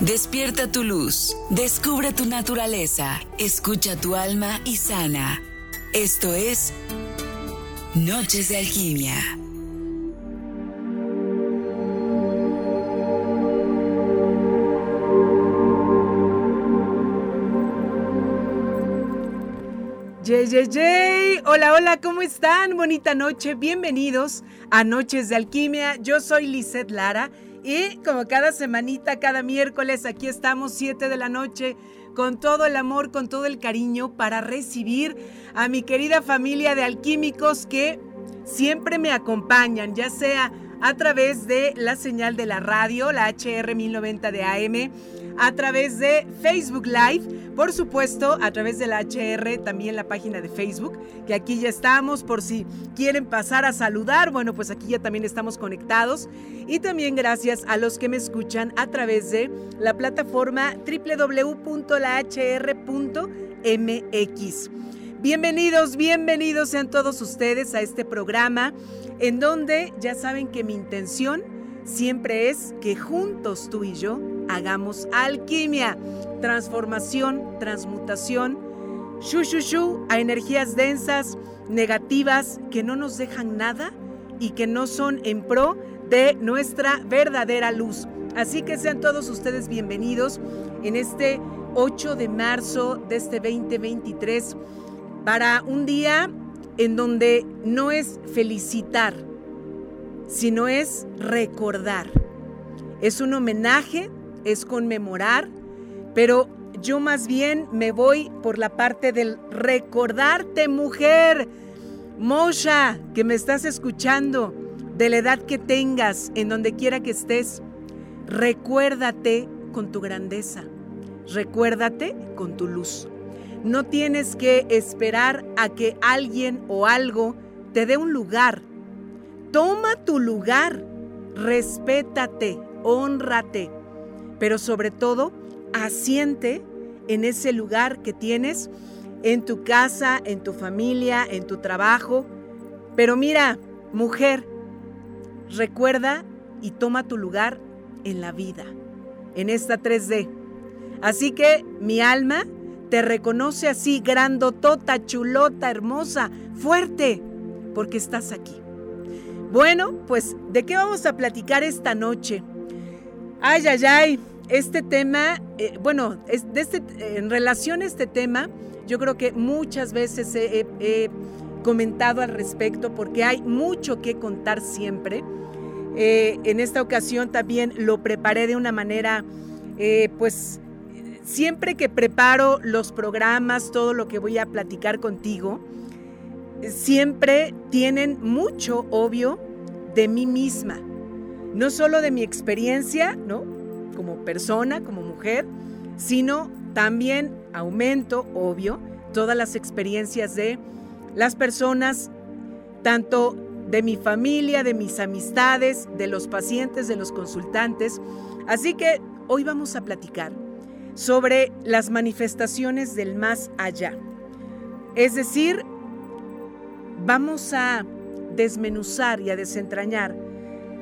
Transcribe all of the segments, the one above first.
Despierta tu luz, descubre tu naturaleza, escucha tu alma y sana. Esto es Noches de Alquimia. Yay, yay, yay. Hola, hola, ¿cómo están? Bonita noche, bienvenidos a Noches de Alquimia. Yo soy Lisette Lara y como cada semanita, cada miércoles, aquí estamos 7 de la noche con todo el amor, con todo el cariño para recibir a mi querida familia de alquímicos que siempre me acompañan, ya sea a través de la señal de la radio, la HR 1090 de AM, a través de Facebook Live, por supuesto, a través de la HR, también la página de Facebook, que aquí ya estamos por si quieren pasar a saludar, bueno, pues aquí ya también estamos conectados. Y también gracias a los que me escuchan a través de la plataforma www.lahr.mx. Bienvenidos, bienvenidos sean todos ustedes a este programa en donde ya saben que mi intención siempre es que juntos tú y yo hagamos alquimia, transformación, transmutación, shu shu shu a energías densas, negativas, que no nos dejan nada y que no son en pro de nuestra verdadera luz. Así que sean todos ustedes bienvenidos en este 8 de marzo de este 2023 para un día en donde no es felicitar, sino es recordar. Es un homenaje, es conmemorar, pero yo más bien me voy por la parte del recordarte, mujer, Mosha, que me estás escuchando, de la edad que tengas, en donde quiera que estés, recuérdate con tu grandeza, recuérdate con tu luz. No tienes que esperar a que alguien o algo te dé un lugar. Toma tu lugar, respétate, honrate, pero sobre todo, asiente en ese lugar que tienes, en tu casa, en tu familia, en tu trabajo. Pero mira, mujer, recuerda y toma tu lugar en la vida, en esta 3D. Así que mi alma te reconoce así, grandotota, chulota, hermosa, fuerte, porque estás aquí. Bueno, pues, ¿de qué vamos a platicar esta noche? Ay, ay, ay, este tema, eh, bueno, de este, en relación a este tema, yo creo que muchas veces he, comentado al respecto porque hay mucho que contar siempre. Eh, en esta ocasión también lo preparé de una manera, eh, pues, siempre que preparo los programas, todo lo que voy a platicar contigo, siempre tienen mucho, obvio, de mí misma. No solo de mi experiencia, ¿no? Como persona, como mujer, sino también aumento, obvio, todas las experiencias de las personas, tanto de mi familia, de mis amistades, de los pacientes, de los consultantes. Así que hoy vamos a platicar sobre las manifestaciones del más allá. Es decir, vamos a desmenuzar y a desentrañar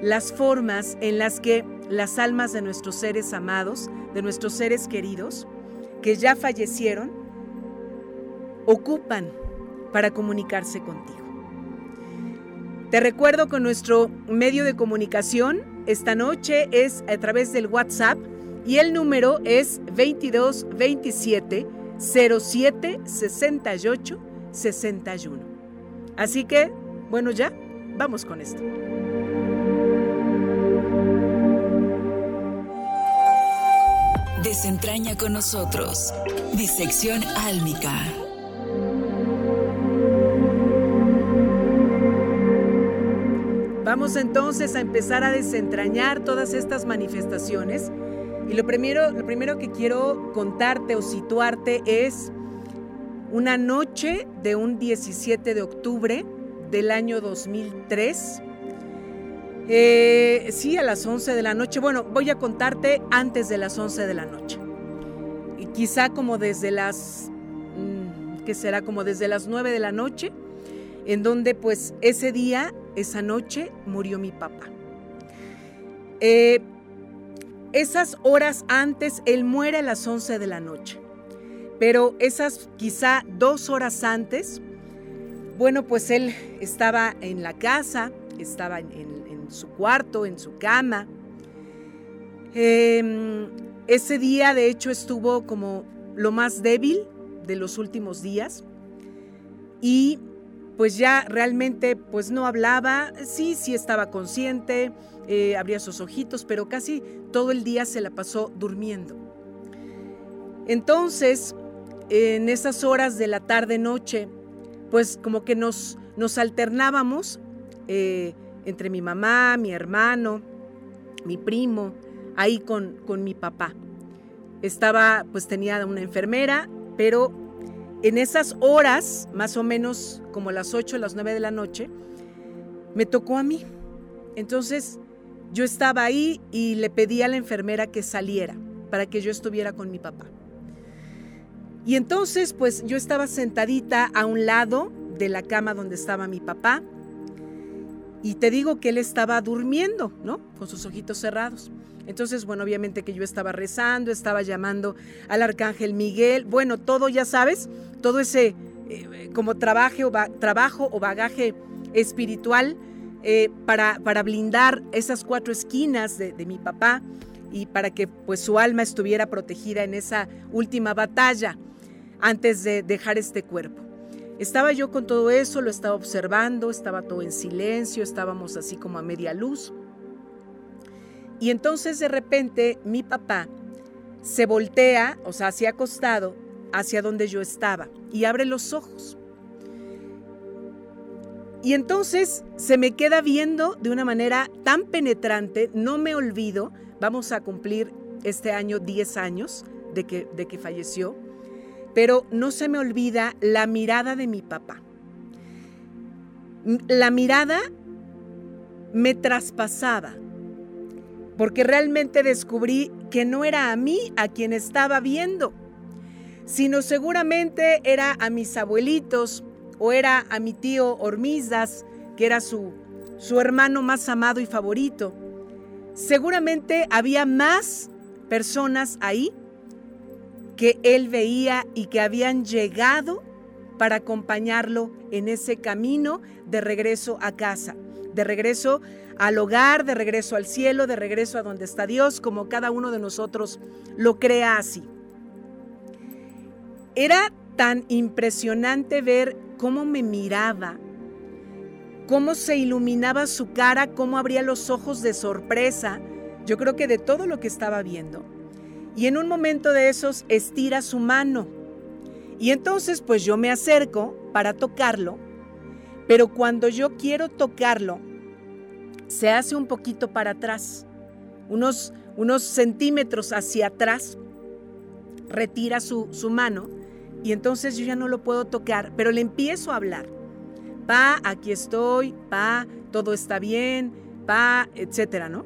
las formas en las que las almas de nuestros seres amados, de nuestros seres queridos, que ya fallecieron, ocupan para comunicarse contigo. Te recuerdo que nuestro medio de comunicación esta noche es a través del WhatsApp y el número es 22 27 07 68 61. Así que, bueno, ya, vamos con esto. Desentraña con nosotros. Disección álmica. Vamos entonces a empezar a desentrañar todas estas manifestaciones y lo primero, lo primero que quiero contarte o situarte es una noche de un 17 de octubre del año 2003. Eh, sí, a las 11 de la noche. Bueno, voy a contarte antes de las 11 de la noche. Y quizá como desde las, mm, ¿qué será? Como desde las 9 de la noche, en donde pues ese día, esa noche, murió mi papá. Eh, esas horas antes, él muere a las 11 de la noche. Pero esas quizá dos horas antes, bueno, pues él estaba en la casa, estaba en, su cuarto, en su cama. Em, ese día, de hecho, estuvo como lo más débil de los últimos días. Y pues ya realmente pues no hablaba, sí, sí estaba consciente, eh, abría sus ojitos, pero casi todo el día se la pasó durmiendo. Entonces, en esas horas de la tarde-noche, pues como que nos, nos alternábamos eh, entre mi mamá, mi hermano, mi primo, ahí con, con mi papá. Estaba, pues tenía una enfermera, pero en esas horas, más o menos como las 8 o las 9 de la noche, me tocó a mí. Entonces yo estaba ahí y le pedí a la enfermera que saliera para que yo estuviera con mi papá. Y entonces pues yo estaba sentadita a un lado de la cama donde estaba mi papá y te digo que él estaba durmiendo, ¿no? Con sus ojitos cerrados. Entonces, bueno, obviamente que yo estaba rezando, estaba llamando al arcángel Miguel, bueno, todo, ya sabes, todo ese eh, como trabajo, trabajo o bagaje espiritual eh, para, para, blindar esas cuatro esquinas de, de mi papá y para que pues su alma estuviera protegida en esa última batalla antes de dejar este cuerpo. Estaba yo con todo eso, lo estaba observando, estaba todo en silencio, estábamos así como a media luz. Y entonces de repente mi papá se voltea, o sea, hacia acostado, hacia donde yo estaba y abre los ojos. Y entonces se me queda viendo de una manera tan penetrante, no me olvido, vamos a cumplir este año 10 años de que, de que falleció, pero no se me olvida la mirada de mi papá. La mirada me traspasaba, porque realmente descubrí que no era a mí a quien estaba viendo, sino seguramente era a mis abuelitos o era a mi tío Hormizdas, que era su, su hermano más amado y favorito. Seguramente había más personas ahí que él veía y que habían llegado para acompañarlo en ese camino de regreso a casa, de regreso al hogar, de regreso al cielo, de regreso a donde está Dios, como cada uno de nosotros lo crea así. Era tan impresionante ver cómo me miraba, cómo se iluminaba su cara, cómo abría los ojos de sorpresa, yo creo que de todo lo que estaba viendo. Y en un momento de esos estira su mano. Y entonces pues yo me acerco para tocarlo, pero cuando yo quiero tocarlo, se hace un poquito para atrás, unos, unos centímetros hacia atrás, retira su, su mano y entonces yo ya no lo puedo tocar, pero le empiezo a hablar. Pa, aquí estoy, pa, todo está bien, pa, etcétera, ¿no?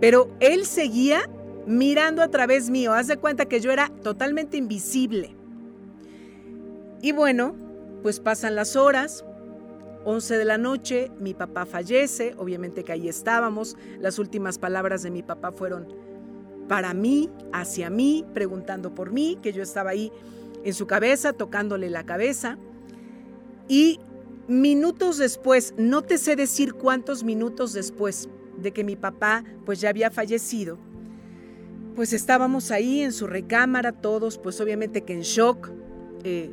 Pero él seguía mirando a través mío. Haz de cuenta que yo era totalmente invisible. Y bueno, pues pasan las horas, 11 de la noche, mi papá fallece, obviamente que ahí estábamos, las últimas palabras de mi papá fueron para mí, hacia mí, preguntando por mí, que yo estaba ahí en su cabeza, tocándole la cabeza. Y minutos después, no te sé decir cuántos minutos después de que mi papá pues ya había fallecido, pues estábamos ahí en su recámara todos, pues obviamente que en shock, eh,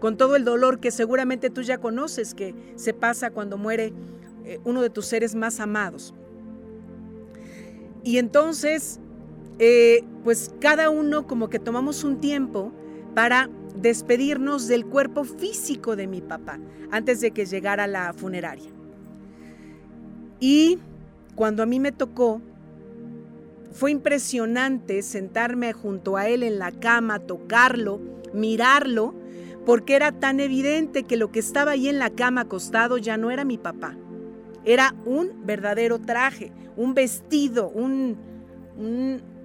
con todo el dolor que seguramente tú ya conoces que se pasa cuando muere eh, uno de tus seres más amados. Y entonces, eh, pues cada uno como que tomamos un tiempo para despedirnos del cuerpo físico de mi papá antes de que llegara la funeraria. Y cuando a mí me tocó, fue impresionante sentarme junto a él en la cama, tocarlo, mirarlo porque era tan evidente que lo que estaba ahí en la cama acostado ya no era mi papá. Era un verdadero traje, un vestido, un,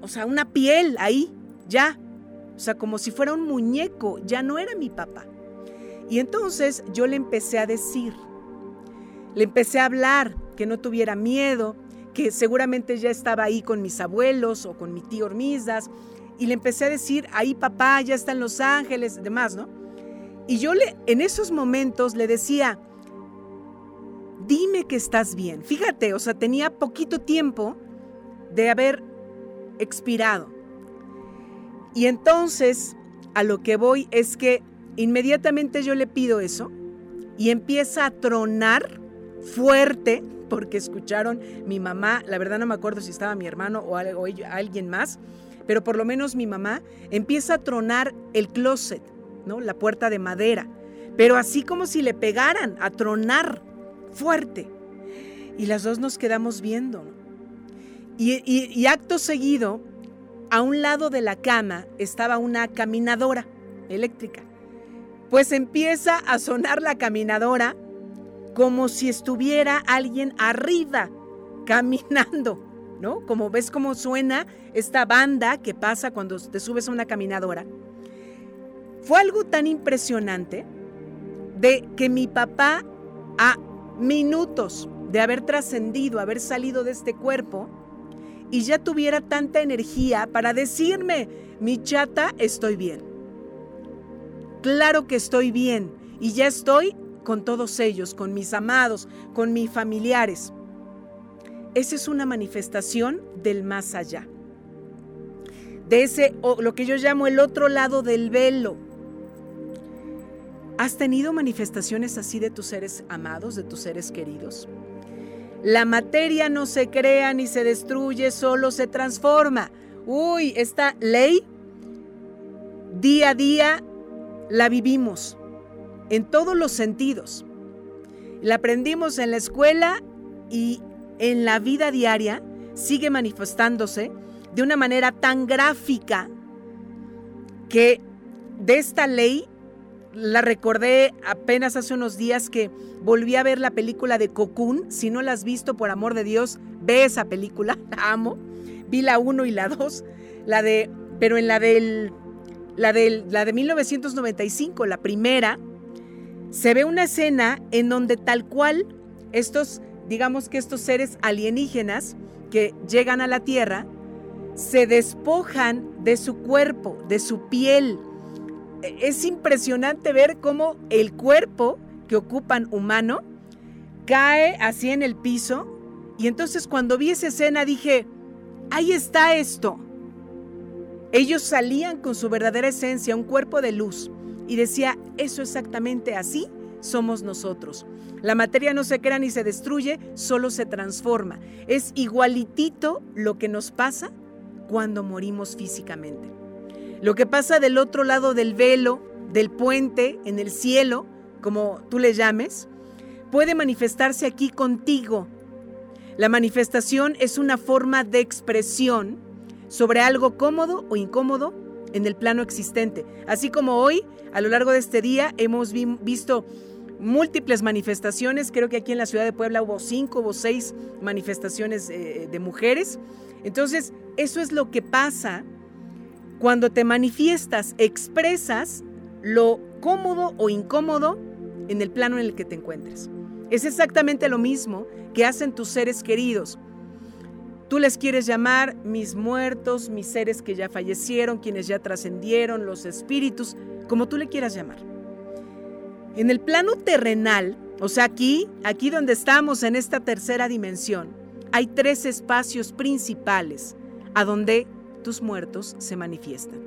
o sea, una piel ahí, ya. O sea, como si fuera un muñeco, ya no era mi papá. Y entonces yo le empecé a decir, le empecé a hablar que no tuviera miedo, seguramente ya estaba ahí con mis abuelos o con mi tío Hormizdas, y le empecé a decir, ahí papá, ya están Los Ángeles, demás, ¿no? Y yo le, en esos momentos le decía, dime que estás bien. Fíjate, o sea, tenía poquito tiempo de haber expirado. Y entonces, a lo que voy es que inmediatamente yo le pido eso y empieza a tronar fuerte, porque escucharon mi mamá, la verdad no me acuerdo si estaba mi hermano o, alguien más, pero por lo menos mi mamá empieza a tronar el closet, ¿no? La puerta de madera, pero así como si le pegaran, a tronar fuerte. Y las dos nos quedamos viendo. Y, acto seguido, a un lado de la cama estaba una caminadora eléctrica. Pues empieza a sonar la caminadora como si estuviera alguien arriba caminando. ¿no? Como ves cómo suena esta banda que pasa cuando te subes a una caminadora. Fue algo tan impresionante de que mi papá a minutos de haber trascendido, haber salido de este cuerpo, y ya tuviera tanta energía para decirme, mi chata, estoy bien. Claro que estoy bien y ya estoy con todos ellos, con mis amados, con mis familiares. Esa es una manifestación del más allá. De ese, o lo que yo llamo el otro lado del velo. ¿Has tenido manifestaciones así de tus seres amados, de tus seres queridos? La materia no se crea ni se destruye, solo se transforma. Uy, esta ley día a día la vivimos en todos los sentidos. La aprendimos en la escuela y en la vida diaria sigue manifestándose de una manera tan gráfica que de esta ley la recordé apenas hace unos días que volví a ver la película de Cocoon. Si no la has visto, por amor de Dios, ve esa película, la amo. Vi la 1 y la 2, la de, pero en la del, la del, la de 1995, la primera, se ve una escena en donde tal cual estos digamos que estos seres alienígenas que llegan a la Tierra se despojan de su cuerpo, de su piel. Es impresionante ver cómo el cuerpo que ocupan humano cae así en el piso. Y entonces cuando vi esa escena dije, ahí está esto. Ellos salían con su verdadera esencia, un cuerpo de luz. Y decía, eso exactamente así somos nosotros. La materia no se crea ni se destruye, solo se transforma. Es igualitito lo que nos pasa cuando morimos físicamente. Lo que pasa del otro lado del velo, del puente, en el cielo, como tú le llames, puede manifestarse aquí contigo. La manifestación es una forma de expresión sobre algo cómodo o incómodo en el plano existente. Así como hoy, a lo largo de este día, hemos visto múltiples manifestaciones. Creo que aquí en la ciudad de Puebla hubo cinco, o seis manifestaciones eh, de mujeres. Entonces, eso es lo que pasa cuando te manifiestas, expresas lo cómodo o incómodo en el plano en el que te encuentres. Es exactamente lo mismo que hacen tus seres queridos. Tú les quieres llamar mis muertos, mis seres que ya fallecieron, quienes ya trascendieron, los espíritus, como tú le quieras llamar. En el plano terrenal, o sea, aquí, aquí donde estamos en esta tercera dimensión, hay tres espacios principales a donde tus muertos se manifiestan.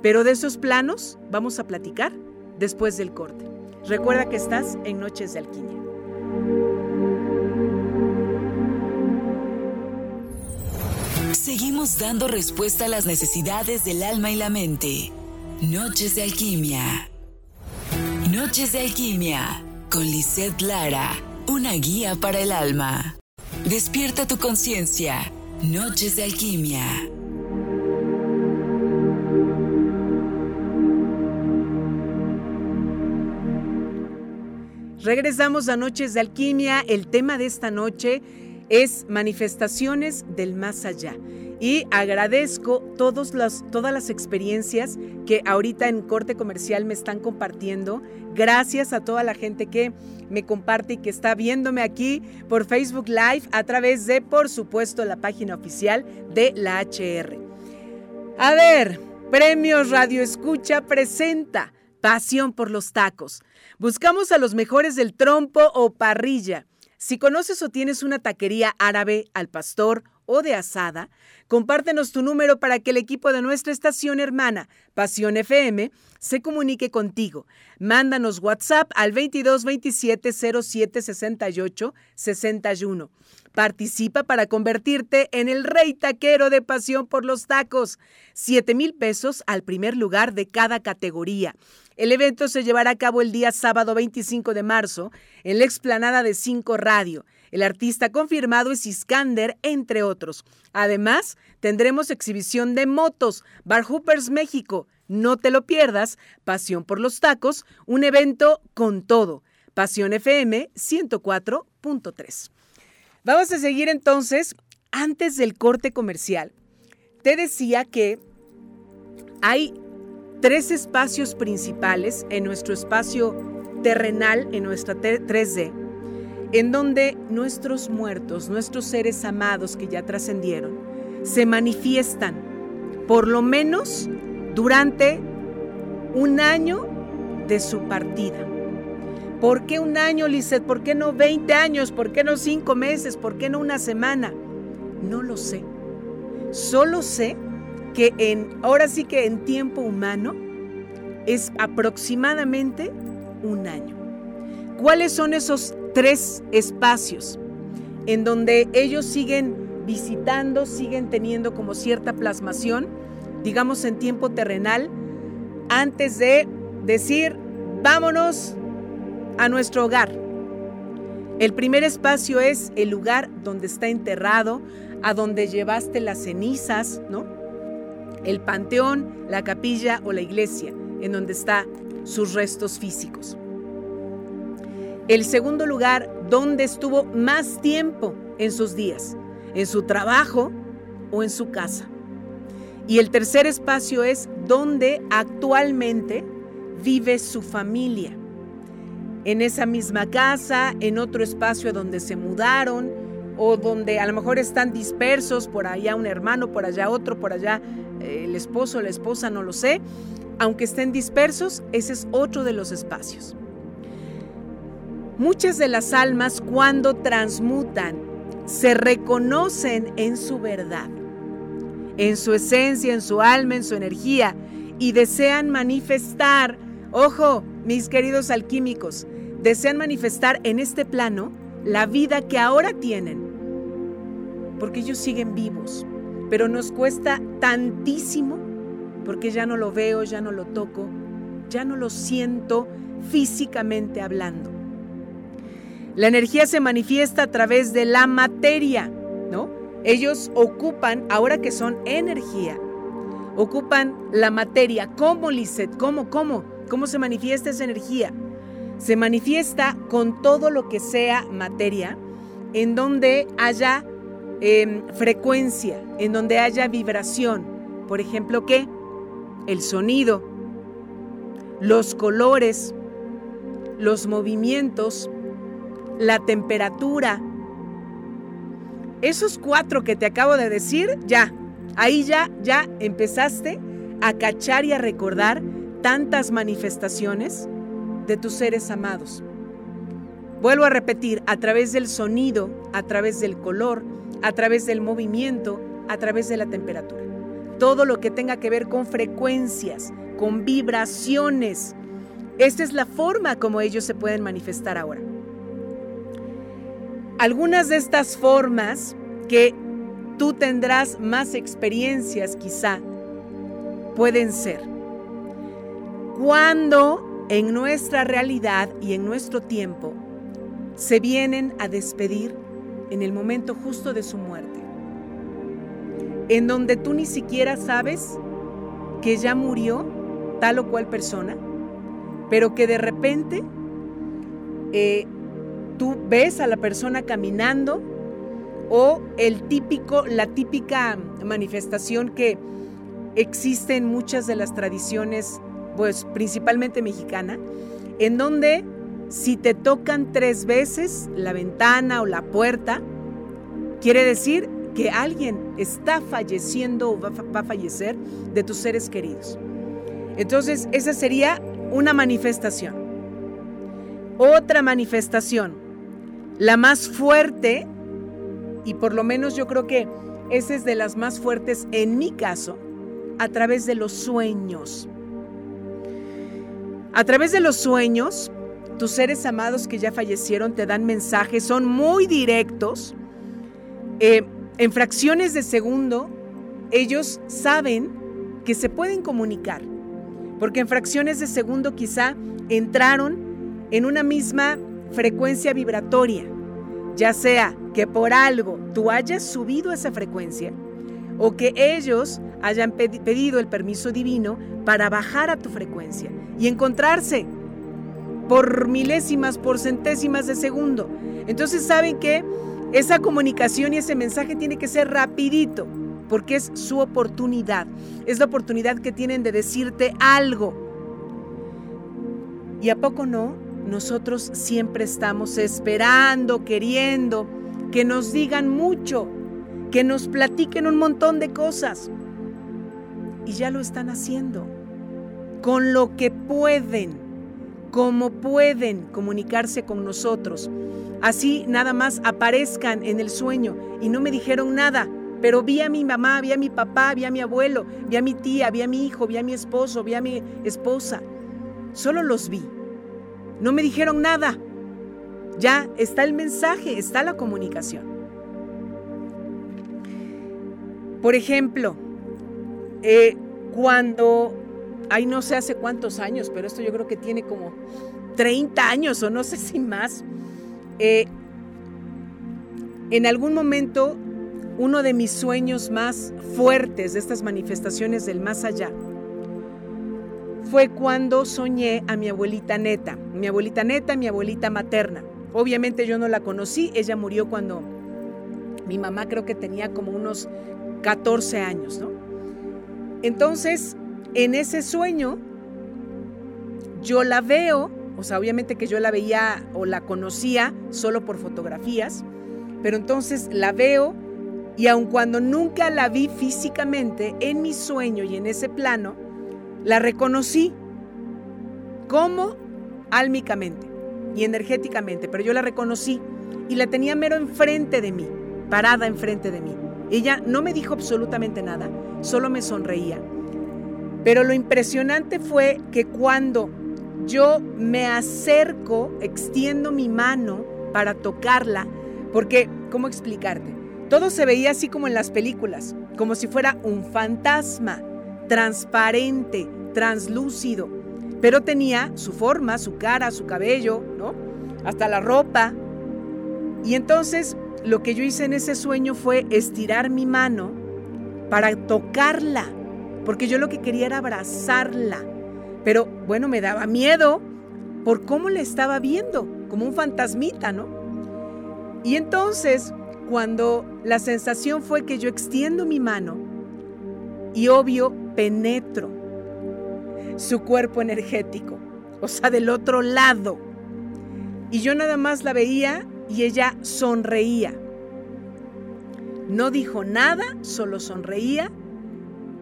Pero de esos planos vamos a platicar después del corte. Recuerda que estás en Noches de Alquimia. Seguimos dando respuesta a las necesidades del alma y la mente. Noches de Alquimia. Noches de Alquimia con Lisette Lara, una guía para el alma. Despierta tu conciencia. Noches de Alquimia. Regresamos a Noches de Alquimia. El tema de esta noche es manifestaciones del más allá. Y agradezco todas las experiencias que ahorita en corte comercial me están compartiendo. Gracias a toda la gente que me comparte y que está viéndome aquí por Facebook Live a través de, por supuesto, la página oficial de la HR. A ver, Premios Radio Escucha presenta Pasión por los tacos. Buscamos a los mejores del trompo o parrilla. Si conoces o tienes una taquería árabe al pastor o de asada, compártenos tu número para que el equipo de nuestra estación hermana, Pasión FM, se comunique contigo. Mándanos WhatsApp al 22 27 07 68 61. Participa para convertirte en el rey taquero de pasión por los tacos. 7 mil pesos al primer lugar de cada categoría. El evento se llevará a cabo el día sábado 25 de marzo en la explanada de Cinco Radio. El artista confirmado es Iskander, entre otros. Además, tendremos exhibición de motos, Bar Hoopers México. No te lo pierdas, Pasión por los Tacos, un evento con todo. Pasión FM 104.3. Vamos a seguir entonces, antes del corte comercial. Te decía que hay tres espacios principales en nuestro espacio terrenal, en nuestra 3D, en donde nuestros muertos, nuestros seres amados que ya trascendieron, se manifiestan, por lo menos durante un año de su partida. ¿Por qué un año, Lizeth? ¿Por qué no 20 años? ¿Por qué no 5 meses? ¿Por qué no una semana? No lo sé. Solo sé que en, ahora sí que en tiempo humano es aproximadamente un año. ¿Cuáles son esos tres espacios en donde ellos siguen visitando, siguen teniendo como cierta plasmación, digamos en tiempo terrenal, antes de decir, vámonos a nuestro hogar. El primer espacio es el lugar donde está enterrado, a donde llevaste las cenizas, ¿no? El panteón, la capilla o la iglesia, en donde están sus restos físicos. El segundo lugar, donde estuvo más tiempo en sus días, en su trabajo o en su casa. Y el tercer espacio es donde actualmente vive su familia. En esa misma casa, en otro espacio donde se mudaron o donde a lo mejor están dispersos, por allá un hermano, por allá otro, por allá eh, el esposo, la esposa, no lo sé. Aunque estén dispersos, ese es otro de los espacios. Muchas de las almas cuando transmutan se reconocen en su verdad, en su esencia, en su alma, en su energía y desean manifestar, ojo, mis queridos alquímicos, desean manifestar en este plano la vida que ahora tienen, porque ellos siguen vivos, pero nos cuesta tantísimo porque ya no lo veo, ya no lo toco, ya no lo siento físicamente hablando. La energía se manifiesta a través de la materia, ¿no? Ellos ocupan, ahora que son energía, ocupan la materia. ¿Cómo, Lisset? ¿Cómo, cómo? ¿Cómo se manifiesta esa energía? Se manifiesta con todo lo que sea materia, en donde haya em, frecuencia, en donde haya vibración. Por ejemplo, ¿qué? El sonido, los colores, los movimientos, la temperatura. Esos cuatro que te acabo de decir, ya, ahí ya, ya empezaste a cachar y a recordar tantas manifestaciones de tus seres amados. Vuelvo a repetir, a través del sonido, a través del color, a través del movimiento, a través de la temperatura. Todo lo que tenga que ver con frecuencias, con vibraciones. Esta es la forma como ellos se pueden manifestar ahora. Algunas de estas formas que tú tendrás más experiencias quizá pueden ser. Cuando en nuestra realidad y en nuestro tiempo se vienen a despedir en el momento justo de su muerte, en donde tú ni siquiera sabes que ya murió tal o cual persona, pero que de repente eh, tú ves a la persona caminando o el típico, la típica manifestación que existe en muchas de las tradiciones, pues principalmente mexicana, en donde si te tocan tres veces la ventana o la puerta, quiere decir que alguien está falleciendo o va, a fallecer de tus seres queridos. Entonces, esa sería una manifestación. Otra manifestación, la más fuerte, y por lo menos yo creo que esa es de las más fuertes en mi caso, a través de los sueños. A través de los sueños, tus seres amados que ya fallecieron te dan mensajes, son muy directos. Eh, en fracciones de segundo, ellos saben que se pueden comunicar, porque en fracciones de segundo quizá entraron en una misma frecuencia vibratoria, ya sea que por algo tú hayas subido esa frecuencia o que ellos hayan pedido el permiso divino para bajar a tu frecuencia y encontrarse por milésimas, por centésimas de segundo. Entonces saben que esa comunicación y ese mensaje tiene que ser rapidito, porque es su oportunidad. Es la oportunidad que tienen de decirte algo. ¿Y a poco no? Nosotros siempre estamos esperando, queriendo que nos digan mucho, que nos platiquen un montón de cosas. Y ya lo están haciendo, con lo que pueden, como pueden comunicarse con nosotros. Así nada más aparezcan en el sueño y no me dijeron nada, pero vi a mi mamá, vi a mi papá, vi a mi abuelo, vi a mi tía, vi a mi hijo, vi a mi esposo, vi a mi esposa. Solo los vi. No me dijeron nada. Ya está el mensaje, está la comunicación. Por ejemplo, eh, cuando, ay no sé hace cuántos años, pero esto yo creo que tiene como 30 años o no sé si más, eh, en algún momento uno de mis sueños más fuertes de estas manifestaciones del más allá fue cuando soñé a mi abuelita neta, mi abuelita neta, mi abuelita materna. Obviamente yo no la conocí, ella murió cuando mi mamá creo que tenía como unos 14 años, ¿no? Entonces, en ese sueño, yo la veo, o sea, obviamente que yo la veía o la conocía solo por fotografías, pero entonces la veo y aun cuando nunca la vi físicamente, en mi sueño y en ese plano, la reconocí como álmicamente y energéticamente, pero yo la reconocí y la tenía mero enfrente de mí, parada enfrente de mí. Ella no me dijo absolutamente nada, solo me sonreía. Pero lo impresionante fue que cuando yo me acerco, extiendo mi mano para tocarla, porque, ¿cómo explicarte? Todo se veía así como en las películas, como si fuera un fantasma, transparente, translúcido, pero tenía su forma, su cara, su cabello, ¿no? Hasta la ropa. Y entonces lo que yo hice en ese sueño fue estirar mi mano para tocarla, porque yo lo que quería era abrazarla. Pero bueno, me daba miedo por cómo le estaba viendo, como un fantasmita, ¿no? Y entonces, cuando la sensación fue que yo extiendo mi mano y obvio penetro su cuerpo energético, o sea, del otro lado. Y yo nada más la veía y ella sonreía. No dijo nada, solo sonreía.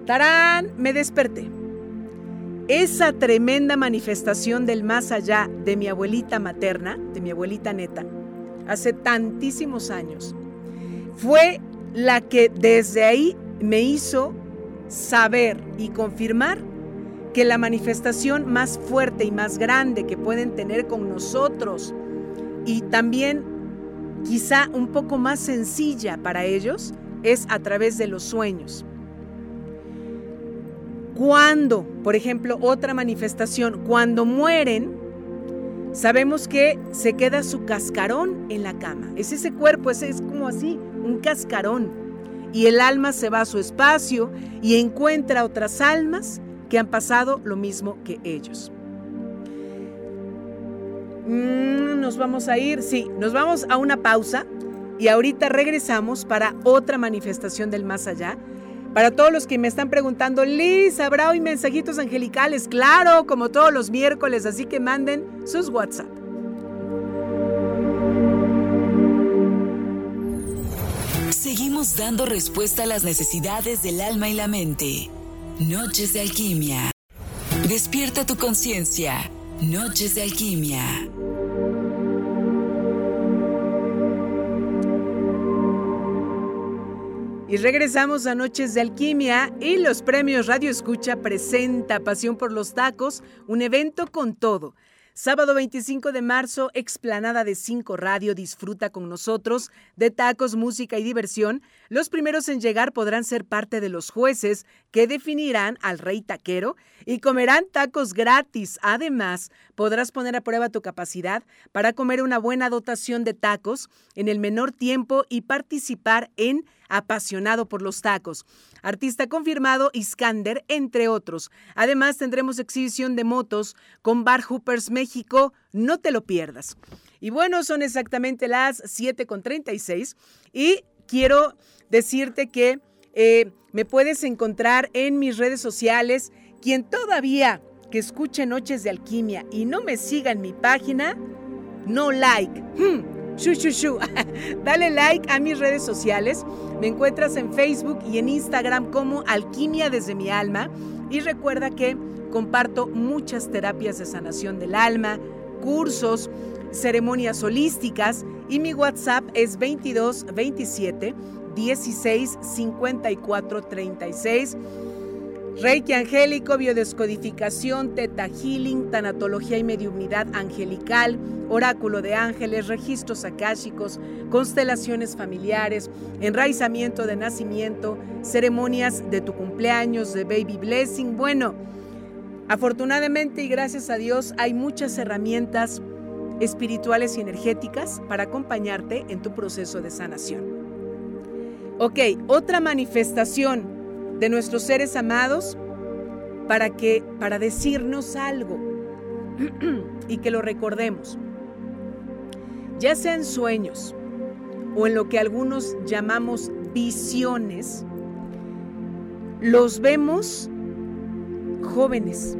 ¡Tarán! Me desperté. Esa tremenda manifestación del más allá de mi abuelita materna, de mi abuelita neta, hace tantísimos años, fue la que desde ahí me hizo saber y confirmar que la manifestación más fuerte y más grande que pueden tener con nosotros y también quizá un poco más sencilla para ellos es a través de los sueños. Cuando, por ejemplo, otra manifestación, cuando mueren, sabemos que se queda su cascarón en la cama. Es ese cuerpo, es como así, un cascarón. Y el alma se va a su espacio y encuentra otras almas que han pasado lo mismo que ellos. Mm, nos vamos a ir, sí, nos vamos a una pausa y ahorita regresamos para otra manifestación del más allá. Para todos los que me están preguntando, Liz, ¿habrá hoy mensajitos angelicales? Claro, como todos los miércoles, así que manden sus WhatsApp. Seguimos dando respuesta a las necesidades del alma y la mente. Noches de alquimia. Despierta tu conciencia. Noches de alquimia. Y regresamos a Noches de Alquimia y los premios Radio Escucha presenta Pasión por los Tacos, un evento con todo. Sábado 25 de marzo, explanada de 5 Radio, disfruta con nosotros de tacos, música y diversión. Los primeros en llegar podrán ser parte de los jueces que definirán al rey taquero y comerán tacos gratis. Además, podrás poner a prueba tu capacidad para comer una buena dotación de tacos en el menor tiempo y participar en apasionado por los tacos. Artista confirmado Iskander, entre otros. Además, tendremos exhibición de motos con Bar Hoopers México. No te lo pierdas. Y bueno, son exactamente las 7.36 y quiero decirte que eh, me puedes encontrar en mis redes sociales. Quien todavía que escuche Noches de Alquimia y no me siga en mi página, no like. Hmm. Shu, shu, shu. Dale like a mis redes sociales. Me encuentras en Facebook y en Instagram como Alquimia desde mi alma. Y recuerda que comparto muchas terapias de sanación del alma, cursos, ceremonias holísticas y mi WhatsApp es 22 27 16 54 36. Reiki angélico, biodescodificación, teta healing, tanatología y mediunidad angelical, oráculo de ángeles, registros akáshicos, constelaciones familiares, enraizamiento de nacimiento, ceremonias de tu cumpleaños, de baby blessing. Bueno, afortunadamente y gracias a Dios hay muchas herramientas espirituales y energéticas para acompañarte en tu proceso de sanación. Ok, otra manifestación de nuestros seres amados para que para decirnos algo y que lo recordemos. Ya sea en sueños o en lo que algunos llamamos visiones, los vemos jóvenes.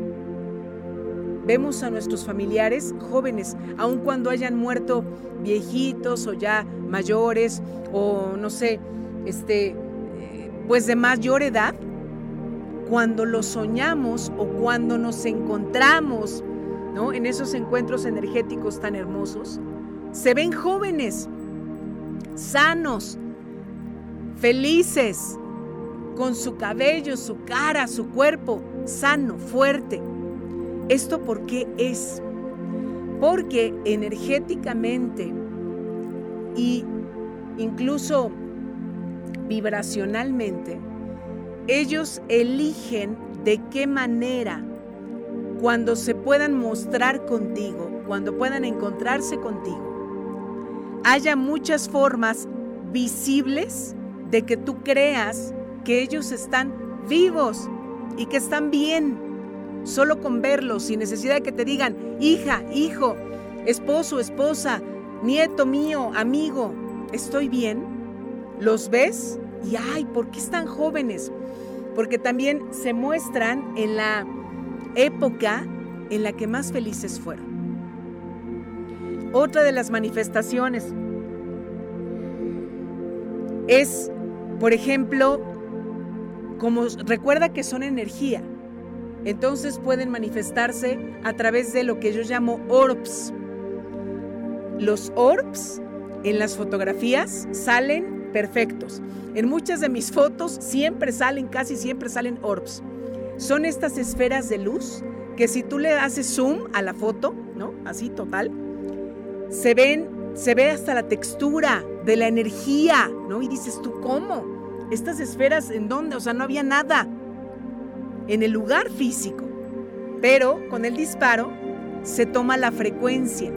Vemos a nuestros familiares jóvenes, aun cuando hayan muerto viejitos o ya mayores o no sé, este pues de mayor edad, cuando lo soñamos o cuando nos encontramos ¿no? en esos encuentros energéticos tan hermosos, se ven jóvenes, sanos, felices, con su cabello, su cara, su cuerpo sano, fuerte. ¿Esto por qué es? Porque energéticamente y incluso vibracionalmente, ellos eligen de qué manera, cuando se puedan mostrar contigo, cuando puedan encontrarse contigo, haya muchas formas visibles de que tú creas que ellos están vivos y que están bien, solo con verlos, sin necesidad de que te digan, hija, hijo, esposo, esposa, nieto mío, amigo, estoy bien los ves y ay, ¿por qué están jóvenes? Porque también se muestran en la época en la que más felices fueron. Otra de las manifestaciones es, por ejemplo, como recuerda que son energía, entonces pueden manifestarse a través de lo que yo llamo orbs. Los orbs en las fotografías salen perfectos. En muchas de mis fotos siempre salen, casi siempre salen orbs. Son estas esferas de luz que si tú le haces zoom a la foto, ¿no? Así total, se ven, se ve hasta la textura de la energía, ¿no? Y dices tú, ¿cómo? Estas esferas, ¿en dónde? O sea, no había nada en el lugar físico. Pero con el disparo se toma la frecuencia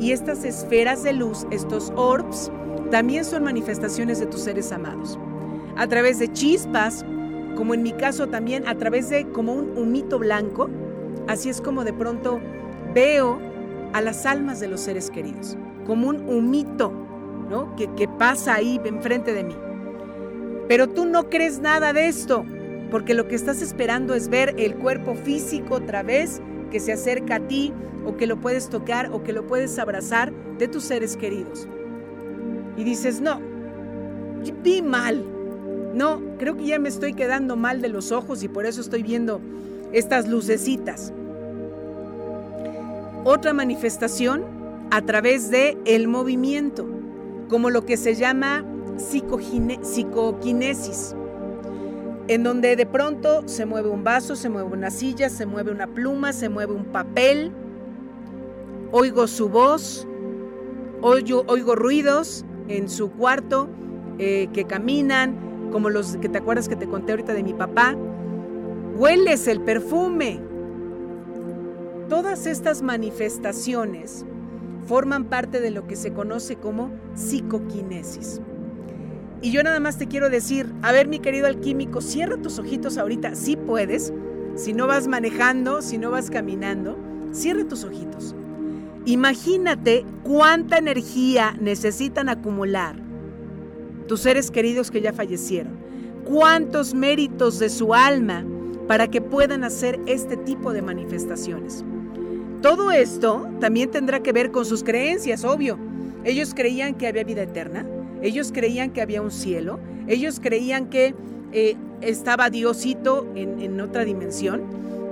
y estas esferas de luz, estos orbs, también son manifestaciones de tus seres amados. A través de chispas, como en mi caso también a través de como un humito blanco, así es como de pronto veo a las almas de los seres queridos, como un humito ¿no? Que, que pasa ahí enfrente de mí. Pero tú no crees nada de esto, porque lo que estás esperando es ver el cuerpo físico otra vez que se acerca a ti o que lo puedes tocar o que lo puedes abrazar de tus seres queridos. Y dices, no, vi mal. No, creo que ya me estoy quedando mal de los ojos y por eso estoy viendo estas lucecitas. Otra manifestación a través de el movimiento, como lo que se llama psicoquinesis, en donde de pronto se mueve un vaso, se mueve una silla, se mueve una pluma, se mueve un papel, oigo su voz, oigo, oigo ruidos en su cuarto eh, que caminan, como los que te acuerdas que te conté ahorita de mi papá, hueles el perfume. Todas estas manifestaciones forman parte de lo que se conoce como psicoquinesis. Y yo nada más te quiero decir, a ver mi querido alquímico, cierra tus ojitos ahorita, si puedes, si no vas manejando, si no vas caminando, cierra tus ojitos. Imagínate cuánta energía necesitan acumular tus seres queridos que ya fallecieron, cuántos méritos de su alma para que puedan hacer este tipo de manifestaciones. Todo esto también tendrá que ver con sus creencias, obvio. Ellos creían que había vida eterna, ellos creían que había un cielo, ellos creían que eh, estaba Diosito en, en otra dimensión,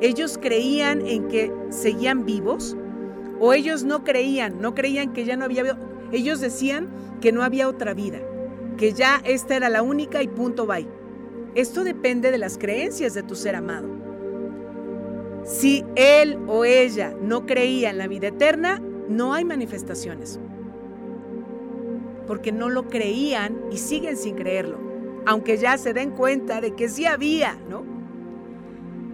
ellos creían en que seguían vivos o ellos no creían, no creían que ya no había, ellos decían que no había otra vida, que ya esta era la única y punto bye. Esto depende de las creencias de tu ser amado. Si él o ella no creía en la vida eterna, no hay manifestaciones porque no lo creían y siguen sin creerlo, aunque ya se den cuenta de que sí había, ¿no?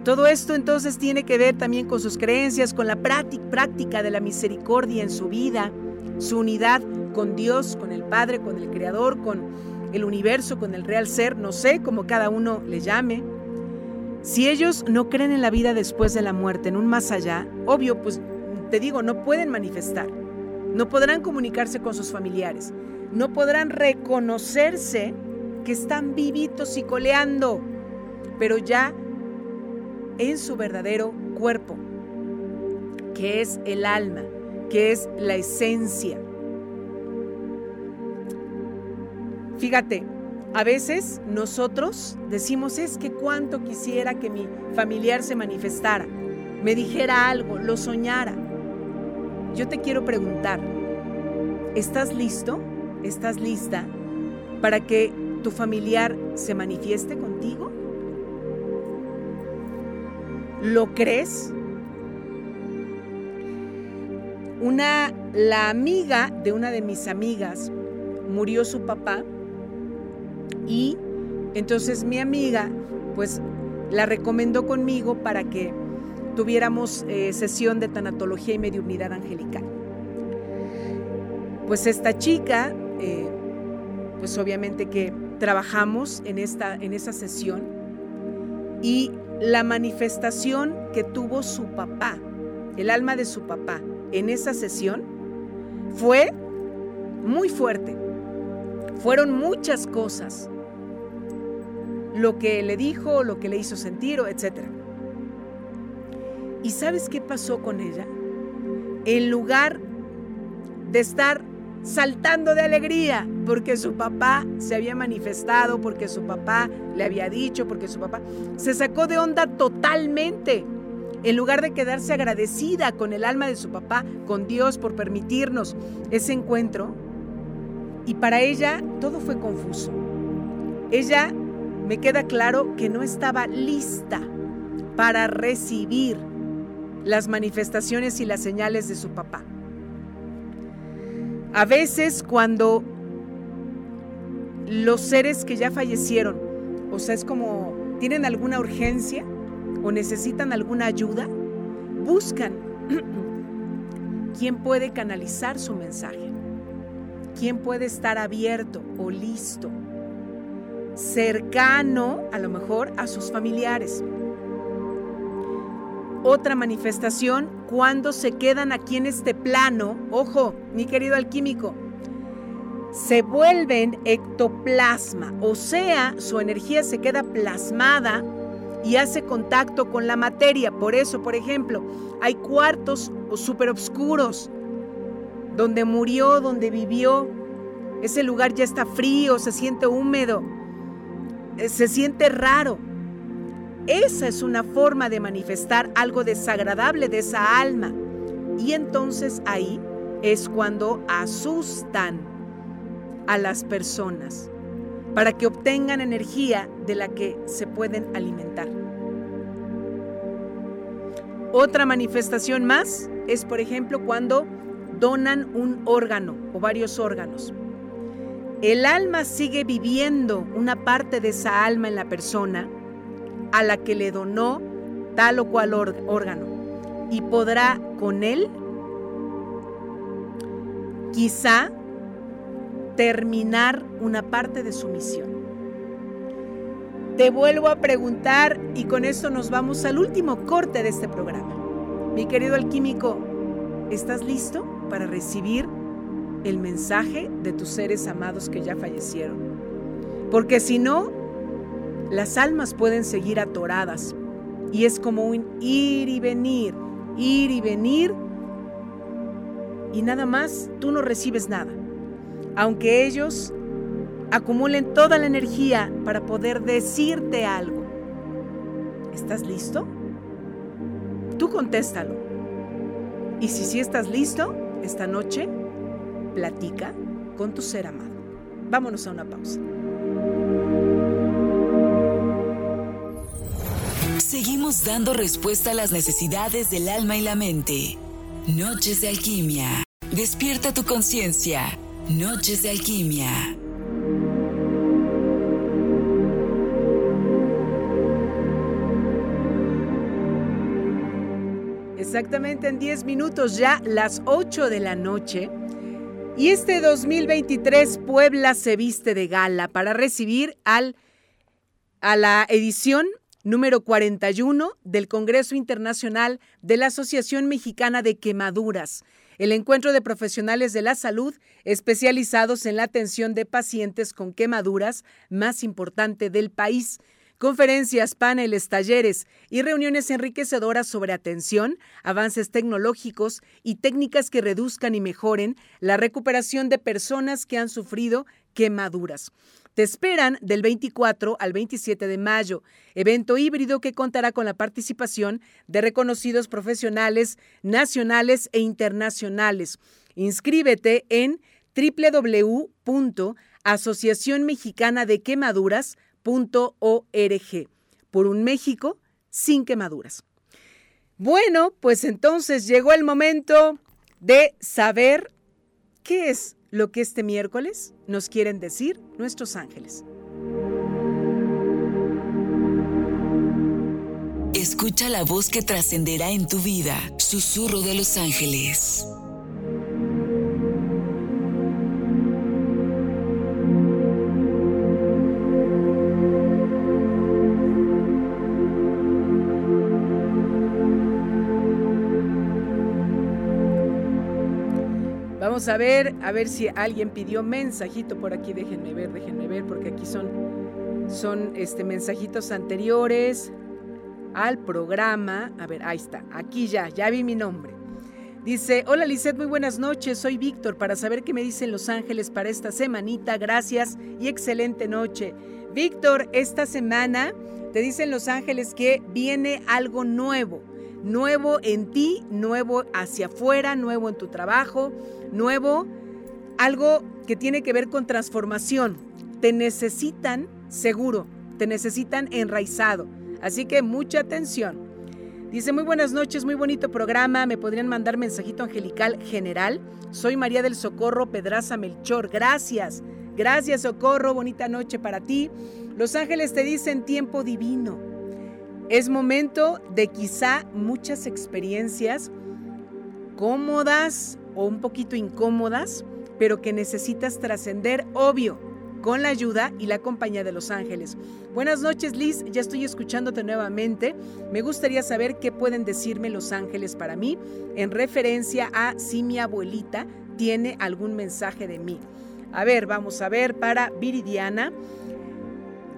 Todo esto entonces tiene que ver también con sus creencias, con la práctica de la misericordia en su vida, su unidad con Dios, con el Padre, con el Creador, con el universo, con el real ser, no sé cómo cada uno le llame. Si ellos no creen en la vida después de la muerte, en un más allá, obvio, pues te digo, no pueden manifestar, no podrán comunicarse con sus familiares, no podrán reconocerse que están vivitos y coleando, pero ya en su verdadero cuerpo, que es el alma, que es la esencia. Fíjate, a veces nosotros decimos es que cuánto quisiera que mi familiar se manifestara, me dijera algo, lo soñara. Yo te quiero preguntar, ¿estás listo? ¿Estás lista para que tu familiar se manifieste contigo? ¿Lo crees? Una la amiga de una de mis amigas murió su papá y entonces mi amiga pues la recomendó conmigo para que tuviéramos eh, sesión de tanatología y mediunidad angelical. Pues esta chica eh, pues obviamente que trabajamos en esta, en esa sesión y la manifestación que tuvo su papá, el alma de su papá en esa sesión fue muy fuerte. Fueron muchas cosas. Lo que le dijo, lo que le hizo sentir, etc. ¿Y sabes qué pasó con ella? En lugar de estar saltando de alegría porque su papá se había manifestado, porque su papá le había dicho, porque su papá se sacó de onda totalmente. En lugar de quedarse agradecida con el alma de su papá, con Dios por permitirnos ese encuentro, y para ella todo fue confuso. Ella me queda claro que no estaba lista para recibir las manifestaciones y las señales de su papá. A veces cuando los seres que ya fallecieron, o sea, es como tienen alguna urgencia o necesitan alguna ayuda, buscan quién puede canalizar su mensaje, quién puede estar abierto o listo, cercano a lo mejor a sus familiares. Otra manifestación cuando se quedan aquí en este plano, ojo, mi querido alquímico, se vuelven ectoplasma, o sea, su energía se queda plasmada y hace contacto con la materia. Por eso, por ejemplo, hay cuartos súper oscuros donde murió, donde vivió. Ese lugar ya está frío, se siente húmedo, eh, se siente raro. Esa es una forma de manifestar algo desagradable de esa alma. Y entonces ahí es cuando asustan a las personas para que obtengan energía de la que se pueden alimentar. Otra manifestación más es, por ejemplo, cuando donan un órgano o varios órganos. El alma sigue viviendo una parte de esa alma en la persona a la que le donó tal o cual órgano y podrá con él quizá terminar una parte de su misión. Te vuelvo a preguntar y con esto nos vamos al último corte de este programa. Mi querido alquímico, ¿estás listo para recibir el mensaje de tus seres amados que ya fallecieron? Porque si no, las almas pueden seguir atoradas y es como un ir y venir, ir y venir y nada más tú no recibes nada. Aunque ellos acumulen toda la energía para poder decirte algo. ¿Estás listo? Tú contéstalo. Y si sí estás listo, esta noche, platica con tu ser amado. Vámonos a una pausa. Seguimos dando respuesta a las necesidades del alma y la mente. Noches de alquimia. Despierta tu conciencia. Noches de alquimia. Exactamente en 10 minutos ya, las 8 de la noche. Y este 2023 Puebla se viste de gala para recibir al, a la edición número 41 del Congreso Internacional de la Asociación Mexicana de Quemaduras el encuentro de profesionales de la salud especializados en la atención de pacientes con quemaduras más importante del país. Conferencias, paneles, talleres y reuniones enriquecedoras sobre atención, avances tecnológicos y técnicas que reduzcan y mejoren la recuperación de personas que han sufrido quemaduras. Te esperan del 24 al 27 de mayo, evento híbrido que contará con la participación de reconocidos profesionales nacionales e internacionales. Inscríbete en por un México sin quemaduras. Bueno, pues entonces llegó el momento de saber qué es lo que este miércoles nos quieren decir nuestros ángeles. Escucha la voz que trascenderá en tu vida, susurro de los ángeles. A ver, a ver si alguien pidió mensajito por aquí. Déjenme ver, déjenme ver, porque aquí son, son este, mensajitos anteriores al programa. A ver, ahí está, aquí ya, ya vi mi nombre. Dice, hola Lizeth, muy buenas noches, soy Víctor, para saber qué me dicen Los Ángeles para esta semanita, gracias y excelente noche. Víctor, esta semana te dicen Los Ángeles que viene algo nuevo nuevo en ti, nuevo hacia afuera, nuevo en tu trabajo, nuevo, algo que tiene que ver con transformación. Te necesitan seguro, te necesitan enraizado. Así que mucha atención. Dice, muy buenas noches, muy bonito programa. Me podrían mandar mensajito angelical general. Soy María del Socorro Pedraza Melchor. Gracias. Gracias, Socorro. Bonita noche para ti. Los ángeles te dicen tiempo divino. Es momento de quizá muchas experiencias cómodas o un poquito incómodas, pero que necesitas trascender, obvio, con la ayuda y la compañía de los ángeles. Buenas noches Liz, ya estoy escuchándote nuevamente. Me gustaría saber qué pueden decirme los ángeles para mí en referencia a si mi abuelita tiene algún mensaje de mí. A ver, vamos a ver para Viridiana.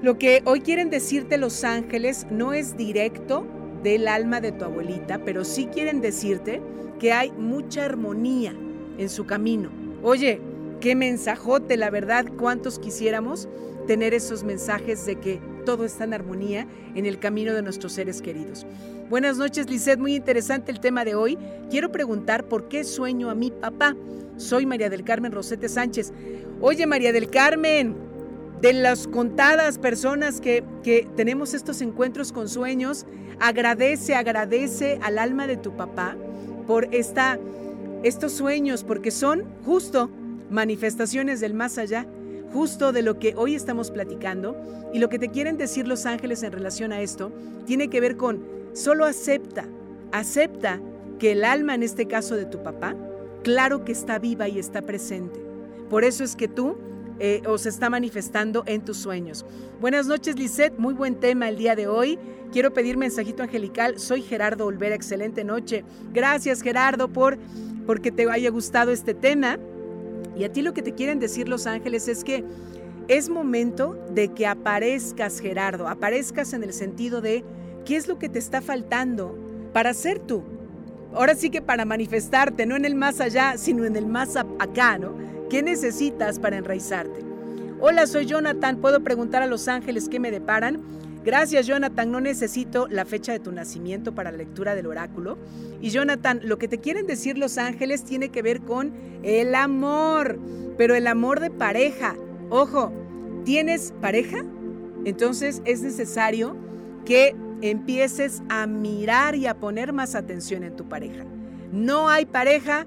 Lo que hoy quieren decirte los ángeles no es directo del alma de tu abuelita, pero sí quieren decirte que hay mucha armonía en su camino. Oye, qué mensajote, la verdad, cuántos quisiéramos tener esos mensajes de que todo está en armonía en el camino de nuestros seres queridos. Buenas noches, Lisette, muy interesante el tema de hoy. Quiero preguntar por qué sueño a mi papá. Soy María del Carmen Rosete Sánchez. Oye, María del Carmen, de las contadas personas que, que tenemos estos encuentros con sueños, agradece, agradece al alma de tu papá por esta, estos sueños, porque son justo manifestaciones del más allá, justo de lo que hoy estamos platicando. Y lo que te quieren decir los ángeles en relación a esto tiene que ver con, solo acepta, acepta que el alma, en este caso de tu papá, claro que está viva y está presente. Por eso es que tú eh, os está manifestando en tus sueños. Buenas noches, Lisette. Muy buen tema el día de hoy. Quiero pedir mensajito angelical. Soy Gerardo Olvera. Excelente noche. Gracias, Gerardo, por porque te haya gustado este tema. Y a ti lo que te quieren decir los ángeles es que es momento de que aparezcas, Gerardo. Aparezcas en el sentido de qué es lo que te está faltando para ser tú. Ahora sí que para manifestarte, no en el más allá, sino en el más acá, ¿no? ¿Qué necesitas para enraizarte? Hola, soy Jonathan. ¿Puedo preguntar a los ángeles qué me deparan? Gracias, Jonathan. No necesito la fecha de tu nacimiento para la lectura del oráculo. Y Jonathan, lo que te quieren decir los ángeles tiene que ver con el amor, pero el amor de pareja. Ojo, ¿tienes pareja? Entonces es necesario que empieces a mirar y a poner más atención en tu pareja. No hay pareja,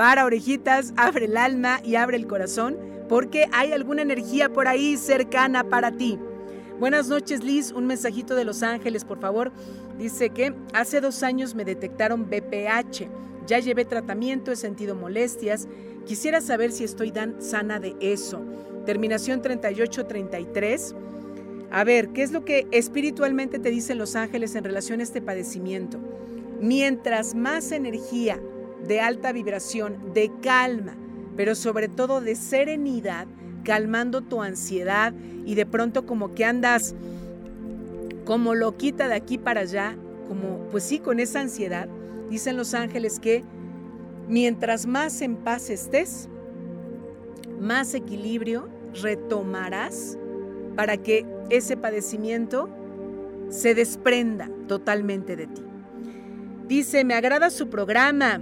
para orejitas, abre el alma y abre el corazón porque hay alguna energía por ahí cercana para ti. Buenas noches Liz, un mensajito de Los Ángeles por favor. Dice que hace dos años me detectaron BPH, ya llevé tratamiento, he sentido molestias, quisiera saber si estoy tan sana de eso. Terminación 3833. A ver, ¿qué es lo que espiritualmente te dicen los ángeles en relación a este padecimiento? Mientras más energía de alta vibración, de calma, pero sobre todo de serenidad, calmando tu ansiedad y de pronto como que andas como loquita de aquí para allá, como pues sí, con esa ansiedad, dicen los ángeles que mientras más en paz estés, más equilibrio retomarás para que ese padecimiento se desprenda totalmente de ti. Dice, me agrada su programa,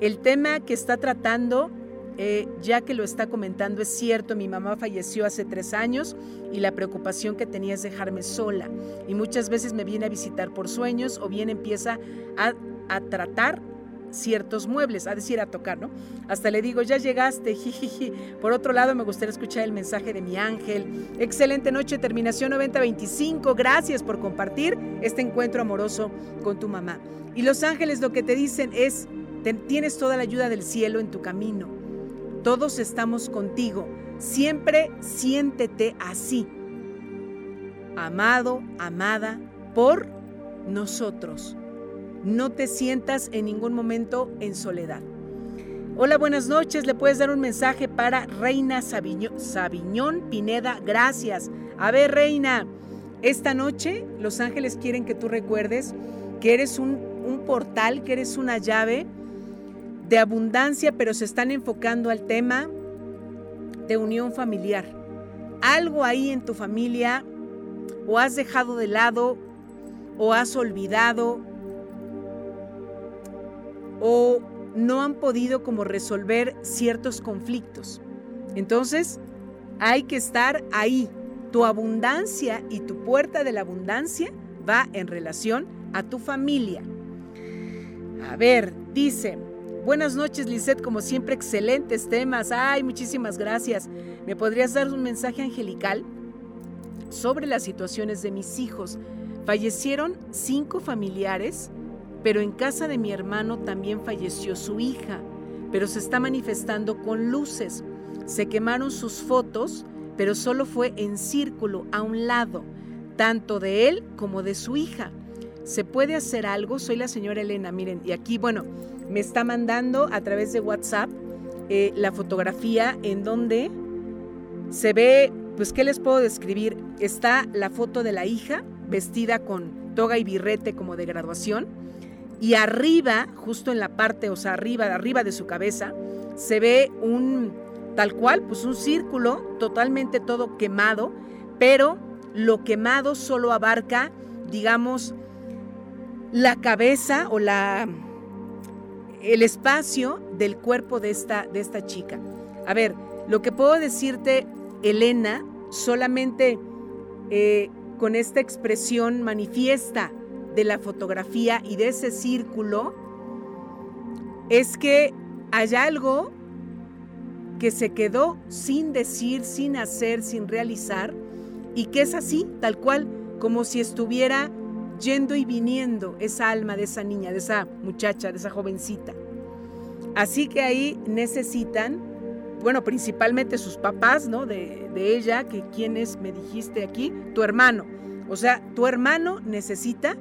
el tema que está tratando, eh, ya que lo está comentando, es cierto, mi mamá falleció hace tres años y la preocupación que tenía es dejarme sola. Y muchas veces me viene a visitar por sueños o bien empieza a, a tratar ciertos muebles, a decir, a tocar, ¿no? Hasta le digo, ya llegaste, jijiji. Por otro lado, me gustaría escuchar el mensaje de mi ángel. Excelente noche, terminación 9025. Gracias por compartir este encuentro amoroso con tu mamá. Y los ángeles lo que te dicen es, tienes toda la ayuda del cielo en tu camino. Todos estamos contigo. Siempre siéntete así. Amado, amada por nosotros. No te sientas en ningún momento en soledad. Hola, buenas noches. Le puedes dar un mensaje para Reina Sabiñón, Pineda. Gracias. A ver, Reina, esta noche los ángeles quieren que tú recuerdes que eres un portal, que eres una llave de abundancia, pero se están enfocando al tema de unión familiar. Algo ahí en tu familia o has dejado de lado o has olvidado o no han podido como resolver ciertos conflictos. Entonces, hay que estar ahí. Tu abundancia y tu puerta de la abundancia va en relación a tu familia. A ver, dice, Buenas noches, Lisette, como siempre, excelentes temas. Ay, muchísimas gracias. ¿Me podrías dar un mensaje angelical sobre las situaciones de mis hijos? Fallecieron cinco familiares, pero en casa de mi hermano también falleció su hija, pero se está manifestando con luces. Se quemaron sus fotos, pero solo fue en círculo a un lado, tanto de él como de su hija. ¿Se puede hacer algo? Soy la señora Elena, miren, y aquí, bueno, me está mandando a través de WhatsApp eh, la fotografía en donde se ve, pues, ¿qué les puedo describir? Está la foto de la hija vestida con toga y birrete como de graduación y arriba, justo en la parte, o sea, arriba, arriba de su cabeza, se ve un, tal cual, pues un círculo totalmente todo quemado, pero lo quemado solo abarca, digamos, la cabeza o la el espacio del cuerpo de esta, de esta chica. A ver, lo que puedo decirte, Elena, solamente eh, con esta expresión manifiesta de la fotografía y de ese círculo, es que hay algo que se quedó sin decir, sin hacer, sin realizar, y que es así, tal cual, como si estuviera yendo y viniendo esa alma de esa niña, de esa muchacha, de esa jovencita. Así que ahí necesitan, bueno, principalmente sus papás, ¿no? De, de ella, que quién es, me dijiste aquí, tu hermano. O sea, tu hermano necesita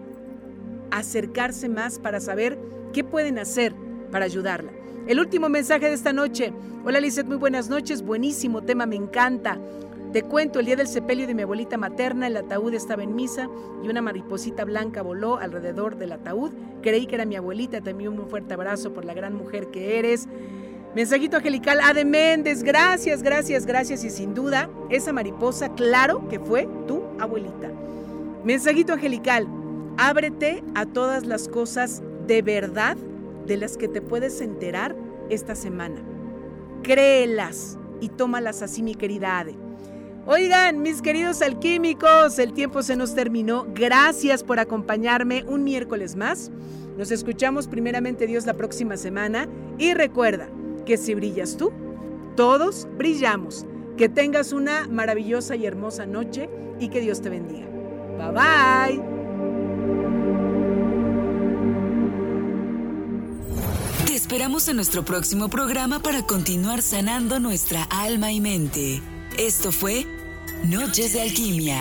acercarse más para saber qué pueden hacer para ayudarla. El último mensaje de esta noche. Hola Lizeth, muy buenas noches. Buenísimo tema, me encanta. Te cuento, el día del sepelio de mi abuelita materna, el ataúd estaba en misa y una mariposita blanca voló alrededor del ataúd. Creí que era mi abuelita, envío un fuerte abrazo por la gran mujer que eres. Mensajito angelical, Ade Méndez, gracias, gracias, gracias. Y sin duda, esa mariposa, claro que fue tu abuelita. Mensajito angelical, ábrete a todas las cosas de verdad de las que te puedes enterar esta semana. Créelas y tómalas así, mi querida Ade. Oigan, mis queridos alquímicos, el tiempo se nos terminó. Gracias por acompañarme un miércoles más. Nos escuchamos primeramente Dios la próxima semana y recuerda que si brillas tú, todos brillamos. Que tengas una maravillosa y hermosa noche y que Dios te bendiga. Bye bye. Te esperamos en nuestro próximo programa para continuar sanando nuestra alma y mente. Esto fue Noches de Alquimia